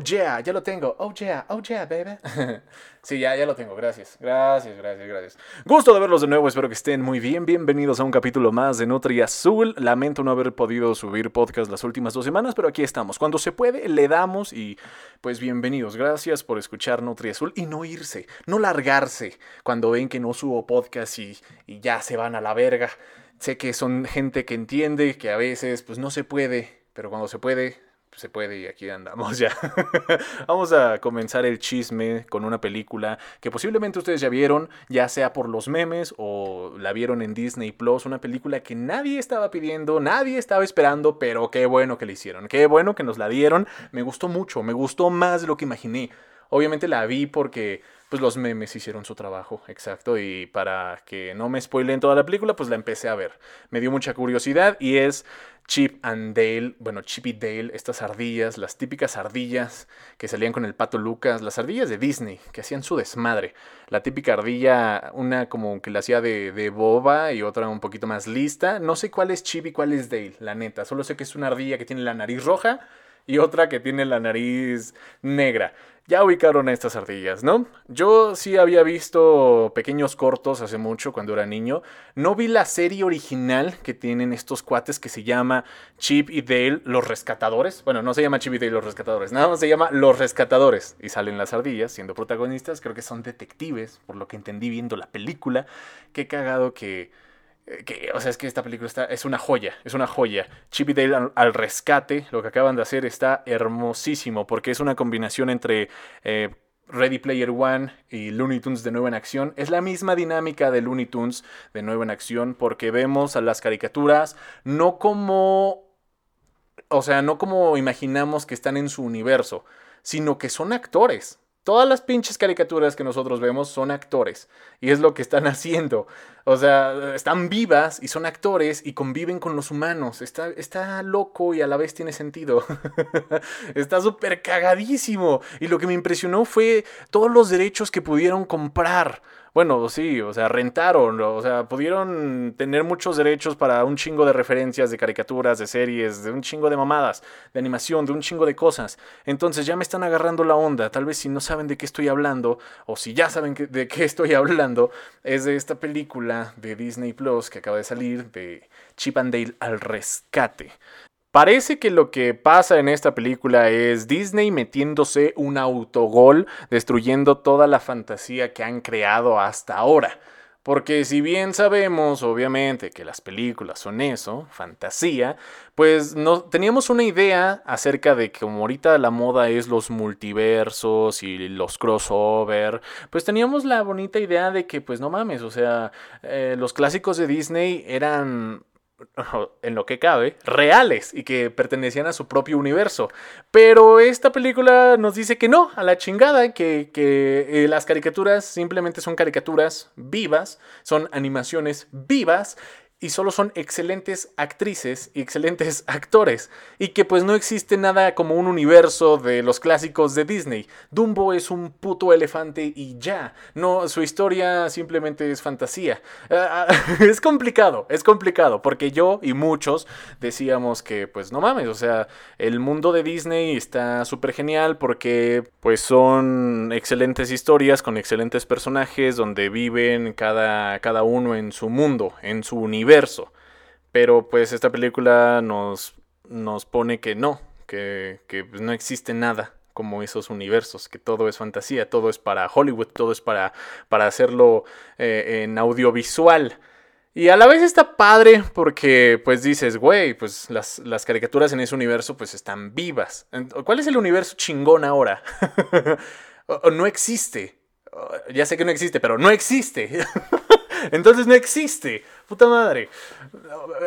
Oh yeah, ya lo tengo. Oh yeah, oh yeah, baby. sí, ya, ya lo tengo. Gracias. Gracias, gracias, gracias. Gusto de verlos de nuevo. Espero que estén muy bien. Bienvenidos a un capítulo más de Nutri Azul. Lamento no haber podido subir podcast las últimas dos semanas, pero aquí estamos. Cuando se puede, le damos y pues bienvenidos. Gracias por escuchar Nutri Azul y no irse, no largarse cuando ven que no subo podcast y, ya se van a la verga. Sé que son gente que entiende que a veces pues no se puede, pero cuando se puede, se puede y aquí andamos ya. Vamos a comenzar el chisme con una película que posiblemente ustedes ya vieron, ya sea por los memes o la vieron en Disney Plus, una película que nadie estaba pidiendo, nadie estaba esperando, pero qué bueno que la hicieron, qué bueno que nos la dieron. Me gustó mucho, me gustó más de lo que imaginé. Obviamente la vi porque pues los memes hicieron su trabajo, exacto, y para que no me spoilen toda la película, pues la empecé a ver. Me dio mucha curiosidad y es Chip and Dale, bueno, Chip y Dale, estas ardillas, las típicas ardillas que salían con el pato Lucas, las ardillas de Disney, que hacían su desmadre. La típica ardilla, una como que la hacía de, de boba y otra un poquito más lista. No sé cuál es Chip y cuál es Dale, la neta, solo sé que es una ardilla que tiene la nariz roja y otra que tiene la nariz negra. Ya ubicaron a estas ardillas, ¿no? Yo sí había visto pequeños cortos hace mucho cuando era niño. No vi la serie original que tienen estos cuates que se llama Chip y Dale los rescatadores. Bueno, no se llama Chip y Dale los rescatadores, nada más se llama Los rescatadores. Y salen las ardillas siendo protagonistas. Creo que son detectives, por lo que entendí viendo la película. Qué cagado que que, o sea, es que esta película está, es una joya, es una joya. Chip y Dale al, rescate, lo que acaban de hacer está hermosísimo, porque es una combinación entre eh, Ready Player One y Looney Tunes de nuevo en acción. Es la misma dinámica de Looney Tunes de nuevo en acción, porque vemos a las caricaturas no como, o sea, no como imaginamos que están en su universo, sino que son actores. Todas las pinches caricaturas que nosotros vemos son actores. Y es lo que están haciendo. O sea, están vivas y son actores y conviven con los humanos. Está, está loco y a la vez tiene sentido. está súper cagadísimo. Y lo que me impresionó fue todos los derechos que pudieron comprar. Bueno, sí, o sea, rentaron, o sea, pudieron tener muchos derechos para un chingo de referencias de caricaturas, de series, de un chingo de mamadas, de animación, de un chingo de cosas. Entonces ya me están agarrando la onda. Tal vez si no saben de qué estoy hablando, o si ya saben de qué estoy hablando, es de esta película de Disney Plus que acaba de salir de Chip and Dale al rescate. Parece que lo que pasa en esta película es Disney metiéndose un autogol, destruyendo toda la fantasía que han creado hasta ahora. Porque si bien sabemos, obviamente, que las películas son eso, fantasía, pues no, teníamos una idea acerca de que como ahorita la moda es los multiversos y los crossover, pues teníamos la bonita idea de que, pues no mames, o sea, eh, los clásicos de Disney eran en lo que cabe, reales y que pertenecían a su propio universo. Pero esta película nos dice que no, a la chingada, que, que eh, las caricaturas simplemente son caricaturas vivas, son animaciones vivas y solo son excelentes actrices y excelentes actores. Y que pues no existe nada como un universo de los clásicos de Disney. Dumbo es un puto elefante y ya. No, su historia simplemente es fantasía. Ah, es complicado, es complicado. Porque yo y muchos decíamos que pues no mames, o sea, el mundo de Disney está súper genial porque pues son excelentes historias con excelentes personajes donde viven cada, cada uno en su mundo, en su universo pero pues esta película nos, nos pone que no, que, que pues, no existe nada como esos universos, que todo es fantasía, todo es para Hollywood, todo es para, para hacerlo eh, en audiovisual. Y a la vez está padre porque pues dices, güey, pues las, las, caricaturas en ese universo pues están vivas. ¿Cuál es el universo chingón ahora? no existe. Ya sé que no existe, pero no existe. Entonces no existe. Puta madre.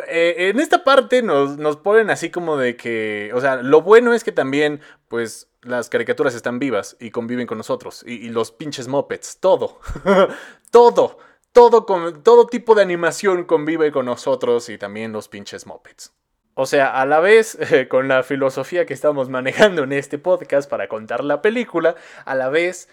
Eh, en esta parte nos, nos, ponen así como de que. O sea, lo bueno es que también, pues, las caricaturas están vivas y conviven con nosotros. Y, los pinches mopeds. Todo. todo. Todo, con, todo tipo de animación convive con nosotros y también los pinches mopeds. O sea, a la vez, con la filosofía que estamos manejando en este podcast para contar la película, a la vez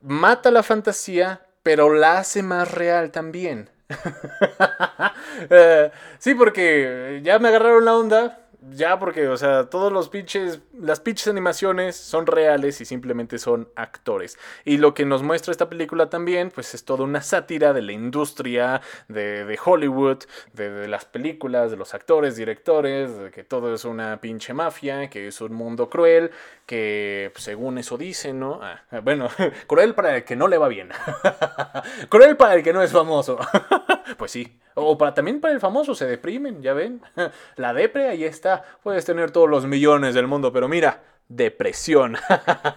mata la fantasía, pero la hace más real también. Eh, sí, porque ya me agarraron la onda. Ya porque, o sea, todos los pinches, las pinches animaciones son reales y simplemente son actores. Y lo que nos muestra esta película también, pues es toda una sátira de la industria de, de Hollywood, de, de, las películas, de los actores, directores, que todo es una pinche mafia, que es un mundo cruel, que pues, según eso dicen, ¿no? Ah, bueno, cruel para el que no le va bien. cruel para el que no es famoso. pues sí. O para, también para el famoso se deprimen, ya ven. La depre, ahí está. Puedes tener todos los millones del mundo, pero mira, depresión.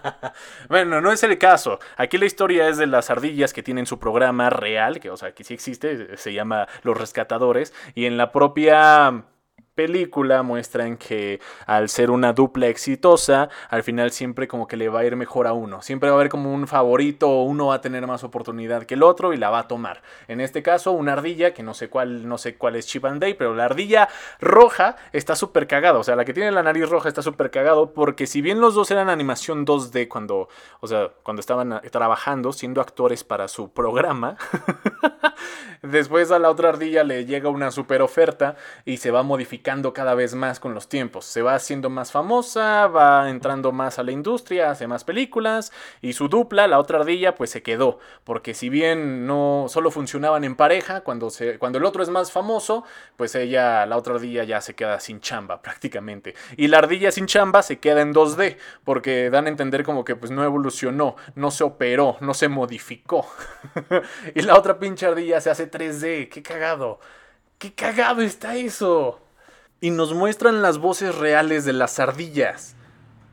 bueno, no es el caso. Aquí la historia es de las ardillas que tienen su programa real, que o sea, que sí existe, se llama Los Rescatadores, y en la propia película muestran que al ser una dupla exitosa, al final siempre como que le va a ir mejor a uno. Siempre va a haber como un favorito, uno va a tener más oportunidad que el otro y la va a tomar. En este caso, una ardilla, que no sé cuál, no sé cuál es Chip and Day, pero la ardilla roja está súper cagada. O sea, la que tiene la nariz roja está súper cagado porque si bien los dos eran animación 2D cuando, o sea, cuando estaban trabajando, siendo actores para su programa, después a la otra ardilla le llega una super oferta y se va a modificar cada vez más con los tiempos. Se va haciendo más famosa, va entrando más a la industria, hace más películas y su dupla, la otra ardilla, pues se quedó. Porque si bien no solo funcionaban en pareja, cuando, se, cuando el otro es más famoso, pues ella, la otra ardilla ya se queda sin chamba prácticamente. Y la ardilla sin chamba se queda en 2D, porque dan a entender como que pues no evolucionó, no se operó, no se modificó. y la otra pinche ardilla se hace 3D, qué cagado. ¡Qué cagado está eso! Y nos muestran las voces reales de las ardillas.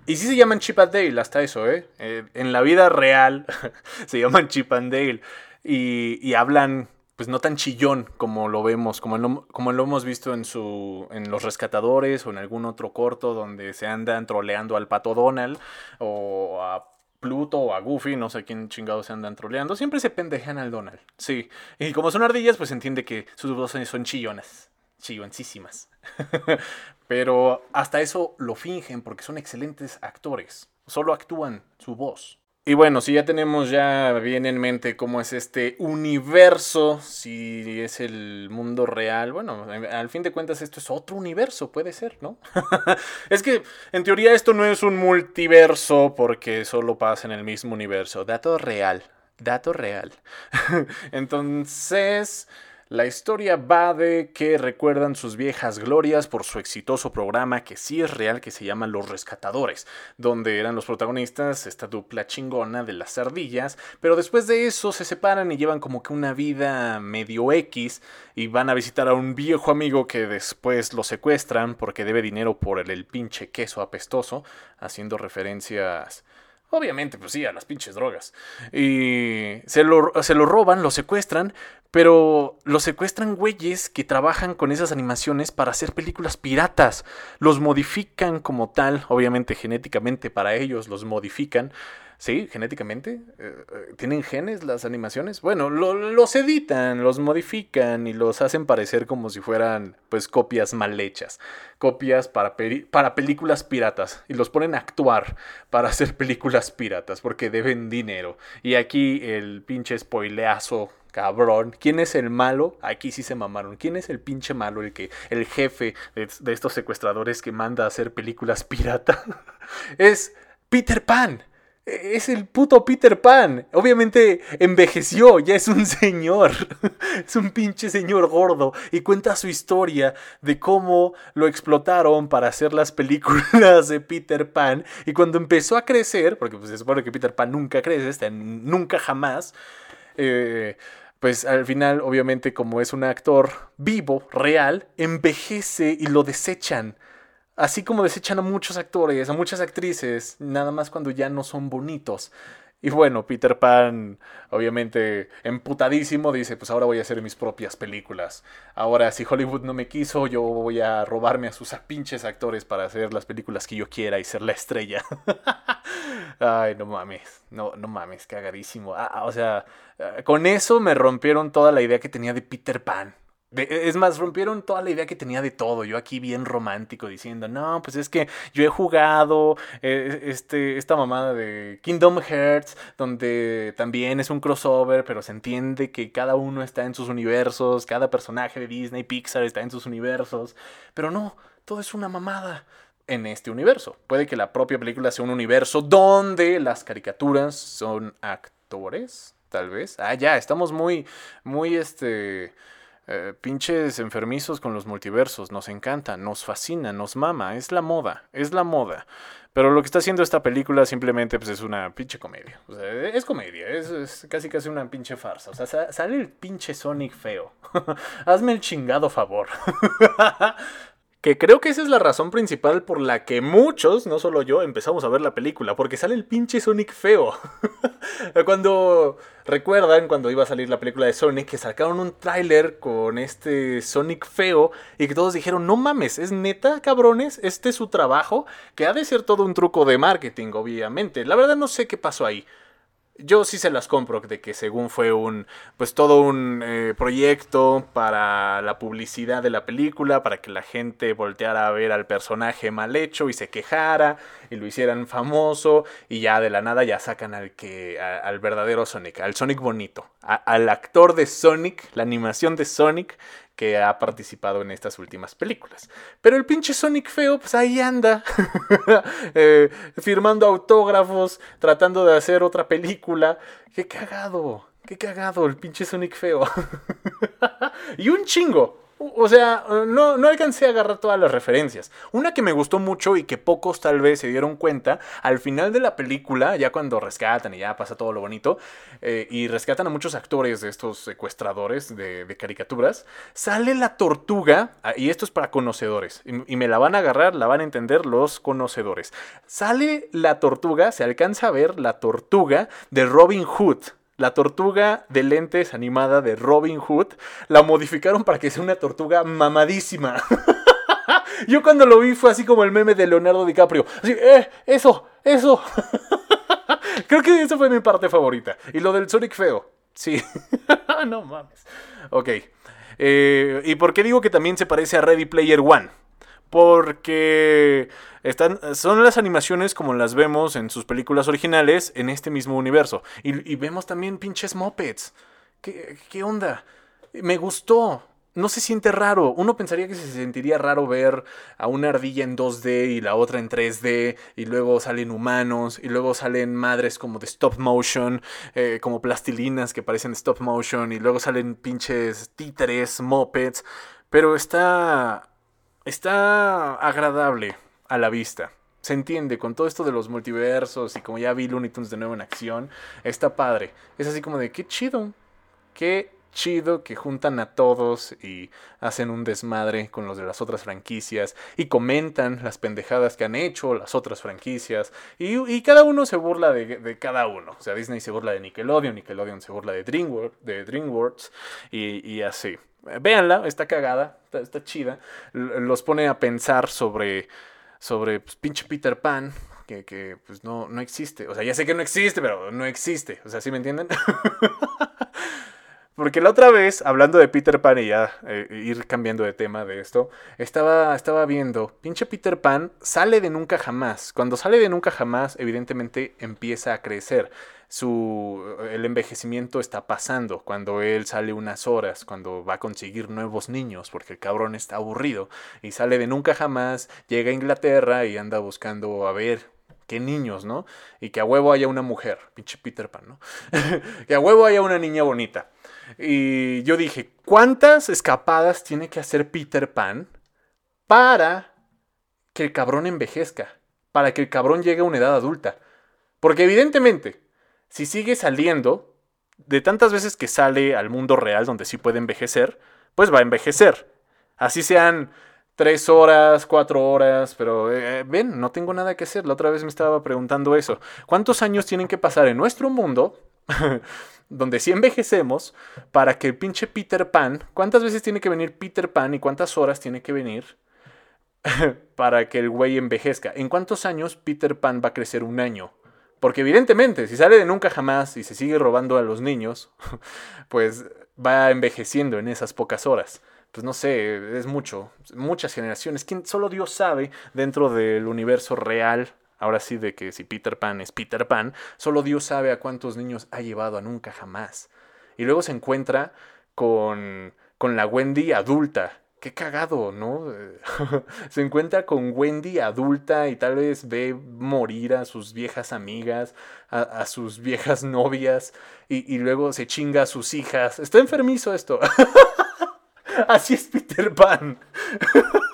Y sí se llaman Chip and Dale, hasta eso, ¿eh? eh en la vida real se llaman Chip and Dale. Y, hablan, pues no tan chillón como lo vemos, como lo, como lo hemos visto en, su, en Los Rescatadores o en algún otro corto donde se andan troleando al pato Donald o a Pluto o a Goofy, no sé quién chingados se andan troleando. Siempre se pendejan al Donald, sí. Y como son ardillas, pues entiende que sus voces son chillonas chilloncísimas. Pero hasta eso lo fingen porque son excelentes actores. Solo actúan su voz. Y bueno, si ya tenemos ya bien en mente cómo es este universo, si es el mundo real, bueno, al fin de cuentas esto es otro universo, puede ser, ¿no? es que en teoría esto no es un multiverso porque solo pasa en el mismo universo, dato real, dato real. Entonces... La historia va de que recuerdan sus viejas glorias por su exitoso programa que sí es real que se llama Los Rescatadores, donde eran los protagonistas esta dupla chingona de las ardillas, pero después de eso se separan y llevan como que una vida medio X y van a visitar a un viejo amigo que después lo secuestran porque debe dinero por el, el pinche queso apestoso, haciendo referencias Obviamente, pues sí, a las pinches drogas. Y se lo, se lo roban, lo secuestran, pero lo secuestran güeyes que trabajan con esas animaciones para hacer películas piratas. Los modifican como tal, obviamente genéticamente para ellos los modifican Sí, genéticamente. Eh, eh, ¿Tienen genes las animaciones? Bueno, los editan, los modifican y los hacen parecer como si fueran, pues, copias mal hechas. Copias para, para películas piratas. Y los ponen a actuar para hacer películas piratas porque deben dinero. Y aquí el pinche spoileazo cabrón. ¿Quién es el malo? Aquí sí se mamaron. ¿Quién es el pinche malo? El que, el jefe de, de estos secuestradores que manda a hacer películas pirata. es Peter Pan. Es el puto Peter Pan. Obviamente envejeció, ya es un señor. es un pinche señor gordo. Y cuenta su historia de cómo lo explotaron para hacer las películas de Peter Pan. Y cuando empezó a crecer, porque pues, se supone que Peter Pan nunca crece, nunca jamás. Eh, pues al final, obviamente, como es un actor vivo, real, envejece y lo desechan. Así como desechan a muchos actores, a muchas actrices, nada más cuando ya no son bonitos. Y bueno, Peter Pan, obviamente emputadísimo, dice, pues ahora voy a hacer mis propias películas. Ahora, si Hollywood no me quiso, yo voy a robarme a sus pinches actores para hacer las películas que yo quiera y ser la estrella. Ay, no mames, no, no mames, cagadísimo. Ah, o sea, eh, con eso me rompieron toda la idea que tenía de Peter Pan. E, es más, rompieron toda la idea que tenía de todo. Yo aquí bien romántico diciendo, no, pues es que yo he jugado eh, este, esta mamada de Kingdom Hearts, donde también es un crossover, pero se entiende que cada uno está en sus universos, cada personaje de Disney, Pixar está en sus universos. Pero no, todo es una mamada en este universo. Puede que la propia película sea un universo donde las caricaturas son actores, tal vez. Ah, ya, estamos muy, muy, este, eh, pinches enfermizos con los multiversos. Nos encanta, nos fascina, nos mama. Es la moda, es la moda. Pero lo que está haciendo esta película simplemente pues, es una pinche comedia. Sea, es comedia, es, es casi casi una pinche farsa. O sea, sale el pinche Sonic feo. Hazme el chingado favor. Que creo que esa es la razón principal por la que muchos, no solo yo, empezamos a ver la película, porque sale el pinche Sonic feo. cuando recuerdan cuando iba a salir la película de Sonic que sacaron un tráiler con este Sonic feo y que todos dijeron, "No mames, es neta, cabrones, este es su trabajo", que ha de ser todo un truco de marketing, obviamente. La verdad no sé qué pasó ahí yo sí se las compro de que según fue un pues todo un eh, proyecto para la publicidad de la película para que la gente volteara a ver al personaje mal hecho y se quejara y lo hicieran famoso y ya de la nada ya sacan al que al verdadero Sonic al Sonic bonito al actor de Sonic la animación de Sonic que ha participado en estas últimas películas. Pero el pinche Sonic feo, pues ahí anda, eh, firmando autógrafos, tratando de hacer otra película. ¡Qué cagado! ¡Qué cagado el pinche Sonic feo! y un chingo, o sea, no, no alcancé a agarrar todas las referencias. Una que me gustó mucho y que pocos tal vez se dieron cuenta, al final de la película, ya cuando rescatan y ya pasa todo lo bonito, eh, y rescatan a muchos actores de estos secuestradores de, caricaturas, sale la tortuga, ah, y esto es para conocedores, y, y me la van a agarrar, la van a entender los conocedores. Sale la tortuga, se alcanza a ver la tortuga de Robin Hood la tortuga de lentes animada de Robin Hood la modificaron para que sea una tortuga mamadísima. Yo cuando lo vi fue así como el meme de Leonardo DiCaprio. Así, eh, eso, eso. Creo que esa fue mi parte favorita. Y lo del Sonic feo. Sí. no mames. Ok. Eh, ¿Y por qué digo que también se parece a Ready Player One? Porque están, son las animaciones como las vemos en sus películas originales en este mismo universo. Y, vemos también pinches mopeds. ¿Qué, ¿Qué onda? Me gustó. No se siente raro. Uno pensaría que se sentiría raro ver a una ardilla en 2D y la otra en 3D. Y luego salen humanos. Y luego salen madres como de stop motion. Eh, como plastilinas que parecen stop motion. Y luego salen pinches títeres, mopeds. Pero está está agradable a la vista. Se entiende, con todo esto de los multiversos y como ya vi Looney Tunes de nuevo en acción, está padre. Es así como de qué chido, qué chido que juntan a todos y hacen un desmadre con los de las otras franquicias y comentan las pendejadas que han hecho las otras franquicias y, cada uno se burla de, cada uno. O sea, Disney se burla de Nickelodeon, Nickelodeon se burla de DreamWorks, de DreamWorks y, así. Véanla, está cagada, está, chida. Los pone a pensar sobre, sobre pues, pinche Peter Pan, que, que, pues no, no existe. O sea, ya sé que no existe, pero no existe. O sea, ¿sí me entienden? Porque la otra vez, hablando de Peter Pan y ya eh, ir cambiando de tema de esto, estaba, estaba viendo, pinche Peter Pan sale de nunca jamás. Cuando sale de nunca jamás, evidentemente empieza a crecer. Su, el envejecimiento está pasando cuando él sale unas horas, cuando va a conseguir nuevos niños, porque el cabrón está aburrido. Y sale de nunca jamás, llega a Inglaterra y anda buscando a ver qué niños, ¿no? Y que a huevo haya una mujer, pinche Peter Pan, ¿no? que a huevo haya una niña bonita. Y yo dije, ¿cuántas escapadas tiene que hacer Peter Pan para que el cabrón envejezca? Para que el cabrón llegue a una edad adulta. Porque evidentemente, si sigue saliendo, de tantas veces que sale al mundo real donde sí puede envejecer, pues va a envejecer. Así sean tres horas, cuatro horas, pero eh, ven, no tengo nada que hacer. La otra vez me estaba preguntando eso. ¿Cuántos años tienen que pasar en nuestro mundo donde sí envejecemos, para que el pinche Peter Pan, ¿cuántas veces tiene que venir Peter Pan y cuántas horas tiene que venir para que el güey envejezca? ¿En cuántos años Peter Pan va a crecer un año? Porque evidentemente, si sale de nunca jamás y se sigue robando a los niños, pues va envejeciendo en esas pocas horas. Pues no sé, es mucho, muchas generaciones. ¿Quién, solo Dios sabe dentro del universo real ahora sí de que si Peter Pan es Peter Pan, solo Dios sabe a cuántos niños ha llevado a nunca jamás. Y luego se encuentra con, con la Wendy adulta qué cagado, ¿no? se encuentra con Wendy adulta y tal vez ve morir a sus viejas amigas, a, sus viejas novias y, luego se chinga a sus hijas. Está enfermizo esto. Así es Peter Pan.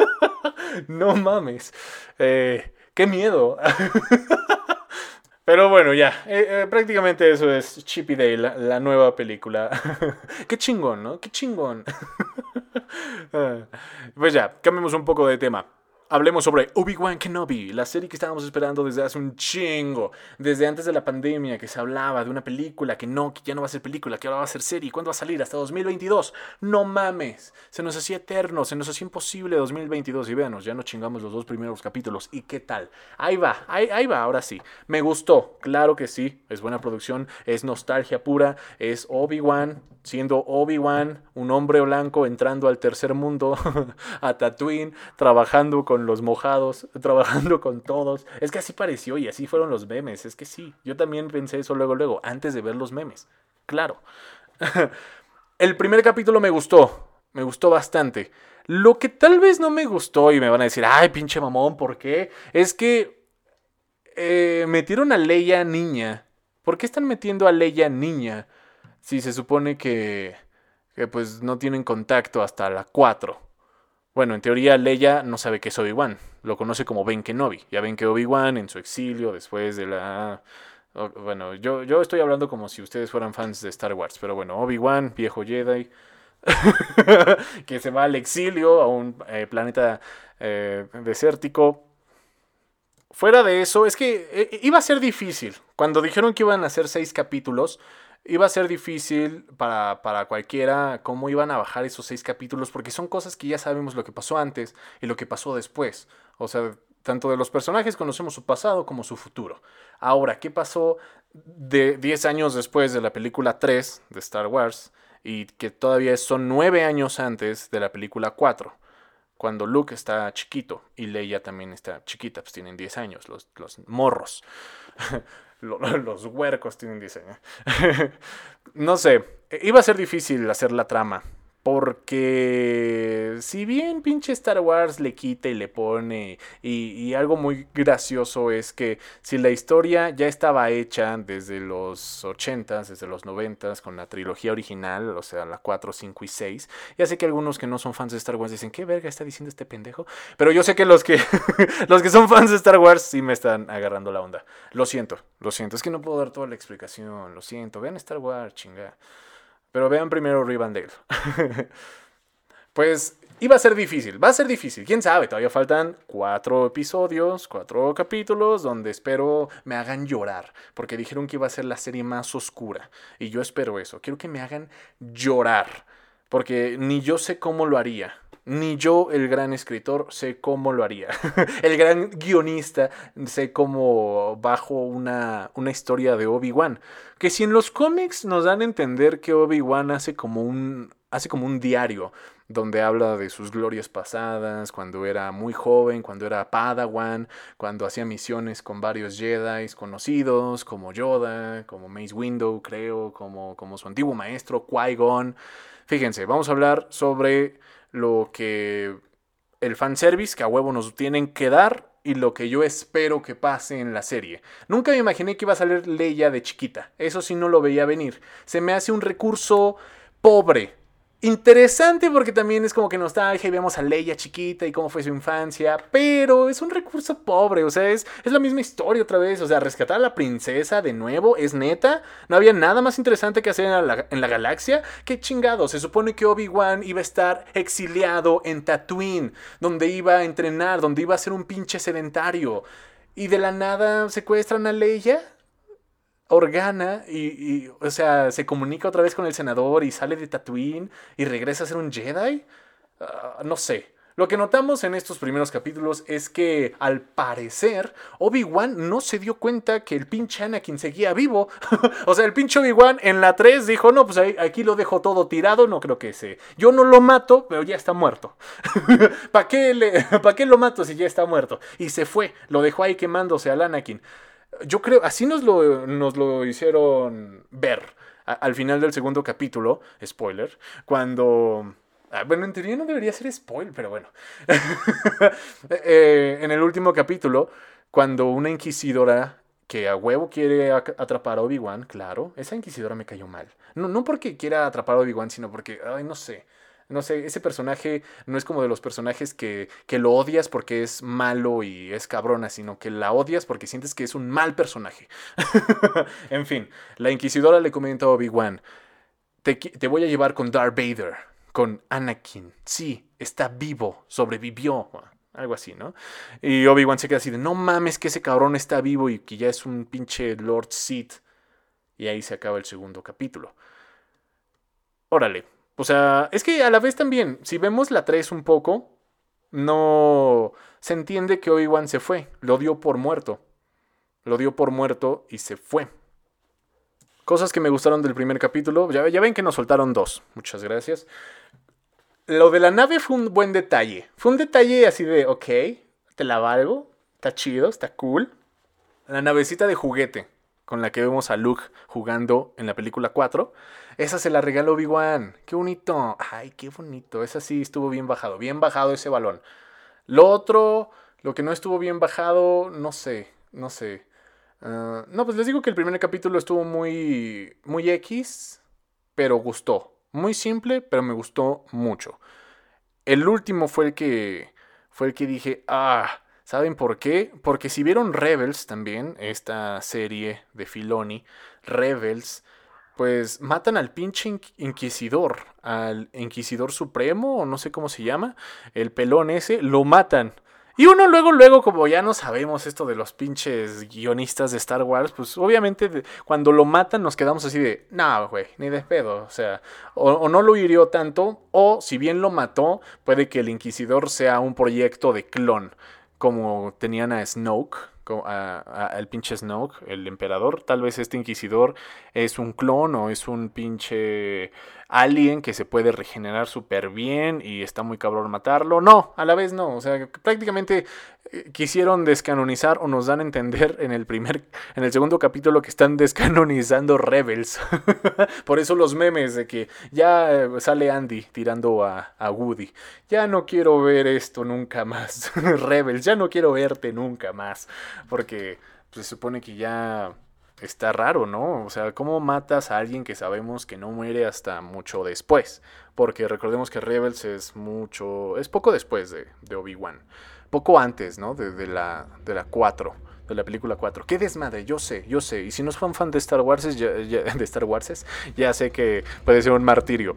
no mames. Eh, qué miedo. Pero bueno, ya. Eh, eh, prácticamente eso es Chippy Day, la, nueva película. Qué chingón, ¿no? Qué chingón. Ah, pues ya, cambiemos un poco de tema hablemos sobre Obi-Wan Kenobi, la serie que estábamos esperando desde hace un chingo, desde antes de la pandemia, que se hablaba de una película que no, que ya no va a ser película, que ahora va a ser serie, ¿cuándo va a salir? Hasta 2022. No mames, se nos hacía eterno, se nos hacía imposible 2022 y véanos, ya nos chingamos los dos primeros capítulos. ¿Y qué tal? Ahí va, ahí, ahí va, ahora sí. Me gustó, claro que sí, es buena producción, es nostalgia pura, es Obi-Wan siendo Obi-Wan, un hombre blanco entrando al tercer mundo, a Tatooine, trabajando los mojados, trabajando con todos. Es que así pareció y así fueron los memes. Es que sí, yo también pensé eso luego, luego, antes de ver los memes. Claro. El primer capítulo me gustó, me gustó bastante. Lo que tal vez no me gustó y me van a decir, ay, pinche mamón, ¿por qué? Es que eh, metieron a Leia niña. ¿Por qué están metiendo a Leia niña? Si se supone que, que pues no tienen contacto hasta la 4. Bueno, en teoría Leia no sabe que es Obi-Wan, lo conoce como Ben Kenobi. Ya ven que Obi-Wan en su exilio después de la... Bueno, yo, yo estoy hablando como si ustedes fueran fans de Star Wars, pero bueno, Obi-Wan, viejo Jedi, que se va al exilio a un eh, planeta eh, desértico. Fuera de eso, es que eh, iba a ser difícil. Cuando dijeron que iban a hacer seis capítulos, iba a ser difícil para, para, cualquiera cómo iban a bajar esos seis capítulos, porque son cosas que ya sabemos lo que pasó antes y lo que pasó después. O sea, tanto de los personajes conocemos su pasado como su futuro. Ahora, ¿qué pasó de 10 años después de la película 3 de Star Wars? Y que todavía son 9 años antes de la película 4 cuando Luke está chiquito y Leia también está chiquita, pues tienen 10 años, los, los morros. los huercos tienen diseño. no sé, iba a ser difícil hacer la trama. Porque si bien pinche Star Wars le quita y le pone, y, algo muy gracioso es que si la historia ya estaba hecha desde los 80s, desde los 90s, con la trilogía original, o sea, la 4, 5 y 6, ya sé que algunos que no son fans de Star Wars dicen, ¿qué verga está diciendo este pendejo? Pero yo sé que los que, los que son fans de Star Wars sí me están agarrando la onda. Lo siento, lo siento, es que no puedo dar toda la explicación, lo siento, vean Star Wars, chinga. Pero vean primero Rivendell. pues iba a ser difícil, va a ser difícil, quién sabe, todavía faltan cuatro episodios, cuatro capítulos donde espero me hagan llorar, porque dijeron que iba a ser la serie más oscura, y yo espero eso, quiero que me hagan llorar, porque ni yo sé cómo lo haría. Ni yo, el gran escritor, sé cómo lo haría. el gran guionista, sé cómo bajo una, una historia de Obi-Wan. Que si en los cómics nos dan a entender que Obi-Wan hace como un. hace como un diario donde habla de sus glorias pasadas, cuando era muy joven, cuando era Padawan, cuando hacía misiones con varios Jedi conocidos, como Yoda, como Mace Window, creo, como, como su antiguo maestro, Qui-Gon. Fíjense, vamos a hablar sobre lo que el fanservice que a huevo nos tienen que dar y lo que yo espero que pase en la serie. Nunca me imaginé que iba a salir Leia de chiquita. Eso sí no lo veía venir. Se me hace un recurso pobre interesante porque también es como que nostalgia y vemos a Leia chiquita y cómo fue su infancia, pero es un recurso pobre, o sea, es, es la misma historia otra vez, o sea, rescatar a la princesa de nuevo es neta, no había nada más interesante que hacer en la, en la galaxia, qué chingado, se supone que Obi-Wan iba a estar exiliado en Tatooine, donde iba a entrenar, donde iba a ser un pinche sedentario, y de la nada secuestran a Leia. Organa y, o sea, se comunica otra vez con el senador y sale de Tatooine y regresa a ser un Jedi. Ah, no sé. Lo que notamos en estos primeros capítulos es que, al parecer, Obi-Wan no se dio cuenta que el pinche Anakin seguía vivo. o sea, el pinche Obi-Wan en la 3 dijo, no, pues aquí lo dejo todo tirado, no creo que se... Yo no lo mato, pero ya está muerto. ¿Para qué, le... qué lo mato si ya está muerto? Y se fue, lo dejó ahí quemándose al Anakin. Yo creo, así nos lo, nos lo hicieron ver al final del segundo capítulo, spoiler, cuando Ah, bueno, en teoría no debería ser spoiler, pero bueno. Eh, en el último capítulo, cuando una inquisidora que a huevo quiere atrapar a Obi-Wan, claro, esa inquisidora me cayó mal. No, no porque quiera atrapar a Obi-Wan, sino porque, ay, no sé. No sé, ese personaje no es como de los personajes que, que lo odias porque es malo y es cabrona, sino que la odias porque sientes que es un mal personaje. en fin, la inquisidora le comenta a Obi-Wan, te, te voy a llevar con Darth Vader con Anakin. Sí, está vivo, sobrevivió. Algo así, ¿no? Y Obi-Wan se queda así de, no mames que ese cabrón está vivo y que ya es un pinche Lord Sith. Y ahí se acaba el segundo capítulo. Órale. O sea, es que a la vez también, si vemos la 3 un poco, no se entiende que Obi-Wan se fue. Lo dio por muerto. Lo dio por muerto y se fue. Cosas que me gustaron del primer capítulo. Ya, ya ven que nos soltaron dos. Muchas gracias. Lo de la nave fue un buen detalle. Fue un detalle así de, ok, te la valgo. Está chido, está cool. La navecita de juguete con la que vemos a Luke jugando en la película 4. Esa se la regaló Obi-Wan. Qué bonito. Ay, qué bonito. Esa sí estuvo bien bajado. Bien bajado ese balón. Lo otro, lo que no estuvo bien bajado, no sé. No sé. Ah, no, pues les digo que el primer capítulo estuvo muy, muy X, pero gustó. Muy simple, pero me gustó mucho. El último fue el que, fue el que dije, ah, ¿saben por qué? Porque si vieron Rebels también, esta serie de Filoni, Rebels, pues matan al pinche inquisidor, al inquisidor supremo, o no sé cómo se llama, el pelón ese, lo matan. Y uno luego, luego, como ya no sabemos esto de los pinches guionistas de Star Wars, pues obviamente cuando lo matan nos quedamos así de, no, güey, ni de pedo. O sea, o, no lo hirió tanto, o si bien lo mató, puede que el Inquisidor sea un proyecto de clon, como tenían a Snoke, al pinche Snoke, el emperador. Tal vez este Inquisidor es un clon o es un pinche alien que se puede regenerar súper bien y está muy cabrón matarlo. No, a la vez no. O sea, prácticamente quisieron descanonizar o nos dan a entender en el primer, en el segundo capítulo que están descanonizando Rebels. Por eso los memes de que ya eh, sale Andy tirando a, a Woody. Ya no quiero ver esto nunca más. Rebels, ya no quiero verte nunca más. Porque pues, se supone que ya está raro, ¿no? O sea, ¿cómo matas a alguien que sabemos que no muere hasta mucho después? Porque recordemos que Rebels es mucho, es poco después de, de Obi-Wan, poco antes, ¿no? De, la, de la 4, de la película 4. ¡Qué desmadre! Yo sé, yo sé. Y si no son fan de Star Wars, ya, de Star ya sé que puede ser un martirio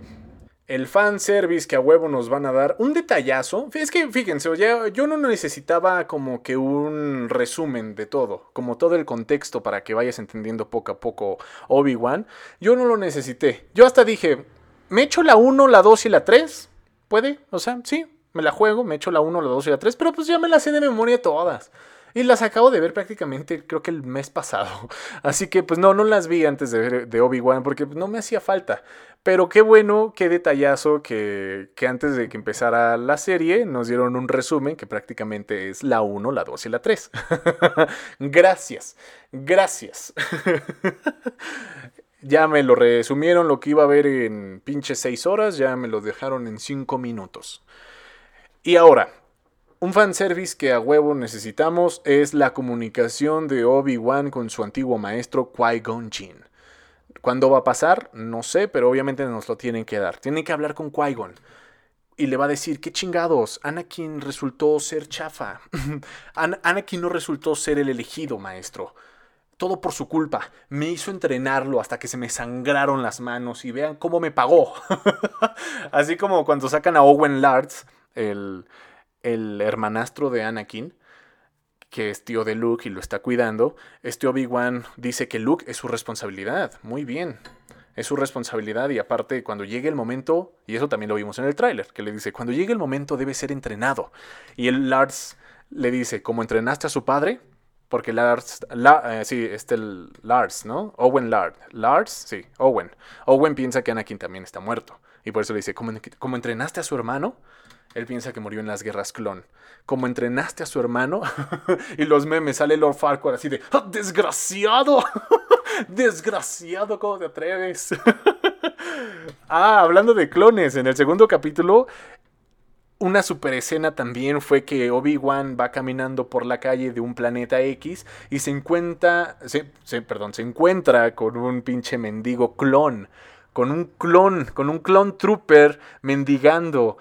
el fanservice que a huevo nos van a dar. Un detallazo. Es que fíjense, yo no necesitaba como que un resumen de todo, como todo el contexto para que vayas entendiendo poco a poco Obi-Wan. Yo no lo necesité. Yo hasta dije, me echo la 1, la 2 y la 3. ¿Puede? O sea, sí, me la juego, me echo la 1, la 2 y la 3, pero pues ya me las sé de memoria todas. Y las acabo de ver prácticamente, creo que el mes pasado. Así que pues no, no las vi antes de ver de Obi-Wan porque no me hacía falta. Pero qué bueno, qué detallazo que, que, antes de que empezara la serie nos dieron un resumen que prácticamente es la 1, la 2 y la 3. gracias, gracias. ya me lo resumieron lo que iba a ver en pinche 6 horas, ya me lo dejaron en 5 minutos. Y ahora, un fanservice que a huevo necesitamos es la comunicación de Obi-Wan con su antiguo maestro Qui-Gon Jinn. ¿Cuándo va a pasar? No sé, pero obviamente nos lo tienen que dar. Tienen que hablar con Qui-Gon. Y le va a decir, qué chingados, Anakin resultó ser chafa. Anakin no resultó ser el elegido, maestro. Todo por su culpa. Me hizo entrenarlo hasta que se me sangraron las manos y vean cómo me pagó. Así como cuando sacan a Owen Lards, el, el hermanastro de Anakin, que es tío de Luke y lo está cuidando, este Obi-Wan dice que Luke es su responsabilidad. Muy bien. Es su responsabilidad y aparte cuando llegue el momento, y eso también lo vimos en el tráiler, que le dice, cuando llegue el momento debe ser entrenado. Y el Lars le dice, como entrenaste a su padre, porque Lars, eh, sí, este Lars, ¿no? Owen Lars. Lars, sí, Owen. Owen piensa que Anakin también está muerto. Y por eso le dice, como entrenaste a su hermano, él piensa que murió en las guerras clon. Como entrenaste a su hermano y los memes, sale Lord Farquaad así de ¡Ah, ¡Desgraciado! ¡Desgraciado! ¿Cómo te atreves? ah, hablando de clones, en el segundo capítulo una super escena también fue que Obi-Wan va caminando por la calle de un planeta X y se encuentra, perdón, se encuentra con un pinche mendigo clon, con un clon, con un clon trooper mendigando.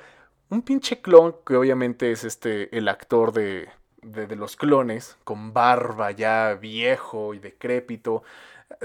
Un pinche clon que obviamente es este, el actor de, de, los clones, con barba ya viejo y decrépito,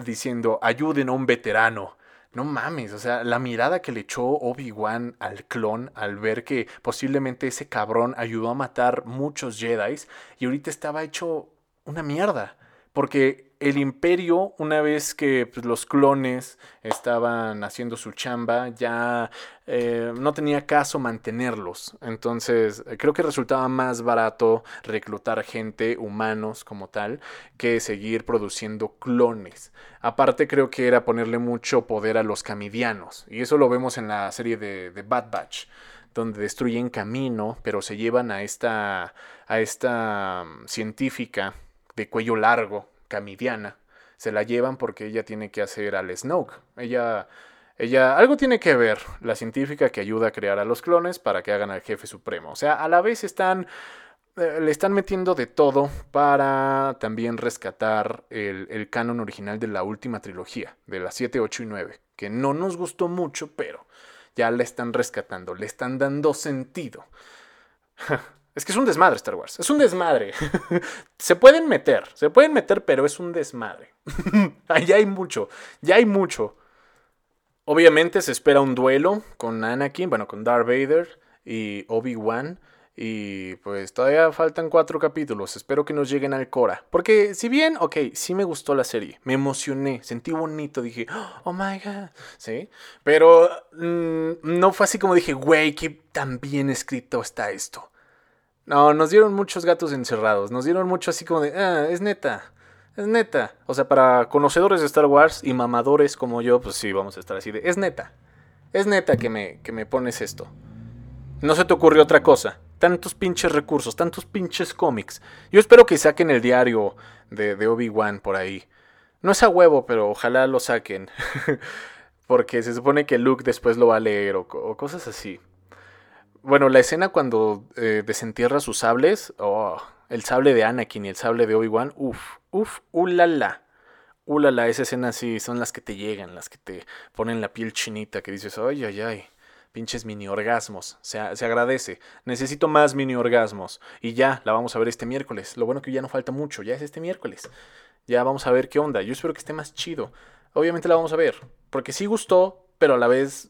diciendo, ayuden a un veterano. No mames, o sea, la mirada que le echó Obi-Wan al clon al ver que posiblemente ese cabrón ayudó a matar muchos Jedi y ahorita estaba hecho una mierda. Porque el imperio, una vez que pues, los clones estaban haciendo su chamba, ya eh, no tenía caso mantenerlos. Entonces, creo que resultaba más barato reclutar gente, humanos como tal, que seguir produciendo clones. Aparte, creo que era ponerle mucho poder a los camidianos. Y eso lo vemos en la serie de, de Bad Batch donde destruyen camino, pero se llevan a esta, a esta mm, científica de cuello largo, camidiana. Se la llevan porque ella tiene que hacer al Snoke. Ella, ella, algo tiene que ver, la científica que ayuda a crear a los clones para que hagan al jefe supremo. O sea, a la vez están, eh, le están metiendo de todo para también rescatar el, canon original de la última trilogía, de las 7, 8 y 9, que no nos gustó mucho, pero ya la están rescatando, le están dando sentido. Es que es un desmadre Star Wars. Es un desmadre. se pueden meter, se pueden meter, pero es un desmadre. ya hay mucho, ya hay mucho. Obviamente se espera un duelo con Anakin, bueno, con Darth Vader y Obi-Wan. Y pues todavía faltan cuatro capítulos. Espero que nos lleguen al Cora. Porque si bien, ok, sí me gustó la serie. Me emocioné, sentí bonito. Dije, oh my god. Sí. Pero mm, no fue así como dije, güey, que tan bien escrito está esto. No, nos dieron muchos gatos encerrados. Nos dieron mucho así como de, ah, es neta. Es neta. O sea, para conocedores de Star Wars y mamadores como yo, pues sí, vamos a estar así de, es neta. Es neta que me, que me pones esto. No se te ocurrió otra cosa. Tantos pinches recursos, tantos pinches cómics. Yo espero que saquen el diario de, Obi-Wan por ahí. No es a huevo, pero ojalá lo saquen. Porque se supone que Luke después lo va a leer o cosas así. Bueno, la escena cuando eh, desentierra sus sables, oh, el sable de Anakin y el sable de Obi-Wan, uff, uff, ulala. Ulala, esa escena sí son las que te llegan, las que te ponen la piel chinita, que dices, ay, ay, ay, pinches mini orgasmos. Se, se agradece. Necesito más mini orgasmos. Y ya, la vamos a ver este miércoles. Lo bueno que ya no falta mucho, ya es este miércoles. Ya vamos a ver qué onda. Yo espero que esté más chido. Obviamente la vamos a ver, porque sí gustó, pero a la vez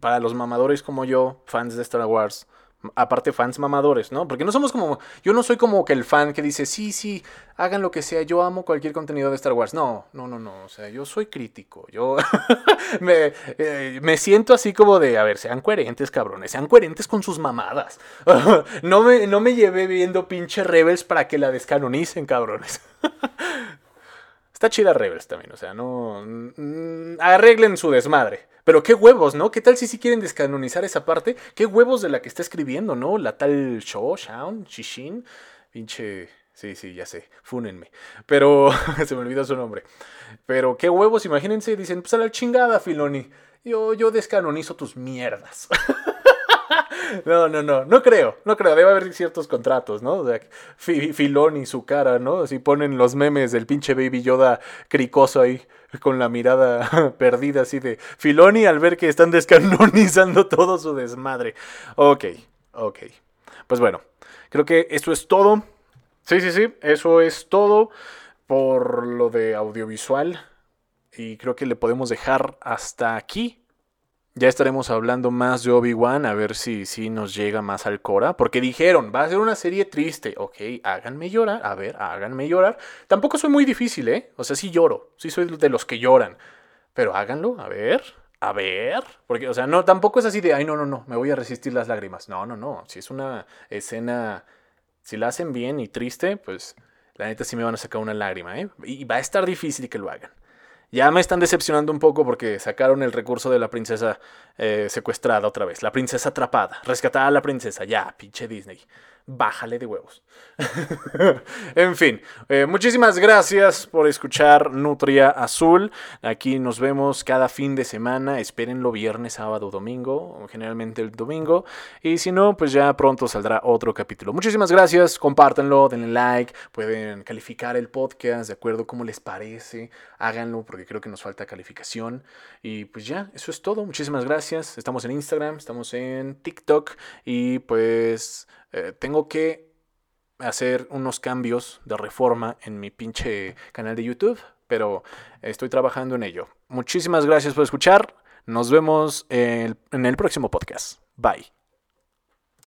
para los mamadores como yo, fans de Star Wars, aparte fans mamadores, ¿no? Porque no somos como, yo no soy como que el fan que dice, sí, sí, hagan lo que sea, yo amo cualquier contenido de Star Wars. No, no, no, no, o sea, yo soy crítico, yo me, eh, me, siento así como de, a ver, sean coherentes, cabrones, sean coherentes con sus mamadas. no, me, no me llevé viendo pinche Rebels para que la descanonicen, cabrones. Está chida Rebels también, o sea, no... arreglen su desmadre. Pero qué huevos, ¿no? ¿Qué tal si sí quieren descanonizar esa parte? ¿Qué huevos de la que está escribiendo, ¿no? La tal Sho, Shaun, Shishin. Pinche... Sí, sí, ya sé, fúnenme. Pero se me olvidó su nombre. Pero qué huevos, imagínense, dicen, pues a la chingada, Filoni. Yo, yo descanonizo tus mierdas. No, no, no, no creo, no creo, debe haber ciertos contratos, ¿no? O sea, Filón y su cara, ¿no? Así ponen los memes del pinche Baby Yoda cricoso ahí, con la mirada perdida así de Filoni al ver que están descanonizando todo su desmadre. Ok, ok. Pues bueno, creo que eso es todo. Sí, sí, sí, eso es todo por lo de audiovisual. Y creo que le podemos dejar hasta aquí. Ya estaremos hablando más de Obi-Wan, a ver si, si nos llega más al Cora. Porque dijeron, va a ser una serie triste. Ok, háganme llorar. A ver, háganme llorar. Tampoco soy muy difícil, ¿eh? O sea, sí lloro. Sí soy de los que lloran. Pero háganlo, a ver. A ver. Porque, o sea, no, tampoco es así de, ay, no, no, no, me voy a resistir las lágrimas. No, no, no. Si es una escena, si la hacen bien y triste, pues la neta sí me van a sacar una lágrima, ¿eh? Y va a estar difícil que lo hagan. Ya me están decepcionando un poco porque sacaron el recurso de la princesa eh, secuestrada otra vez. La princesa atrapada. Rescatada a la princesa. Ya, pinche Disney. Bájale de huevos. en fin, eh, muchísimas gracias por escuchar Nutria Azul. Aquí nos vemos cada fin de semana. Espérenlo viernes, sábado, domingo, generalmente el domingo. Y si no, pues ya pronto saldrá otro capítulo. Muchísimas gracias, compártanlo, denle like, pueden calificar el podcast de acuerdo cómo les parece. Háganlo porque creo que nos falta calificación. Y pues ya, eso es todo. Muchísimas gracias. Estamos en Instagram, estamos en TikTok y pues eh, tengo que hacer unos cambios de reforma en mi pinche canal de YouTube, pero estoy trabajando en ello. Muchísimas gracias por escuchar. Nos vemos en el próximo podcast. Bye.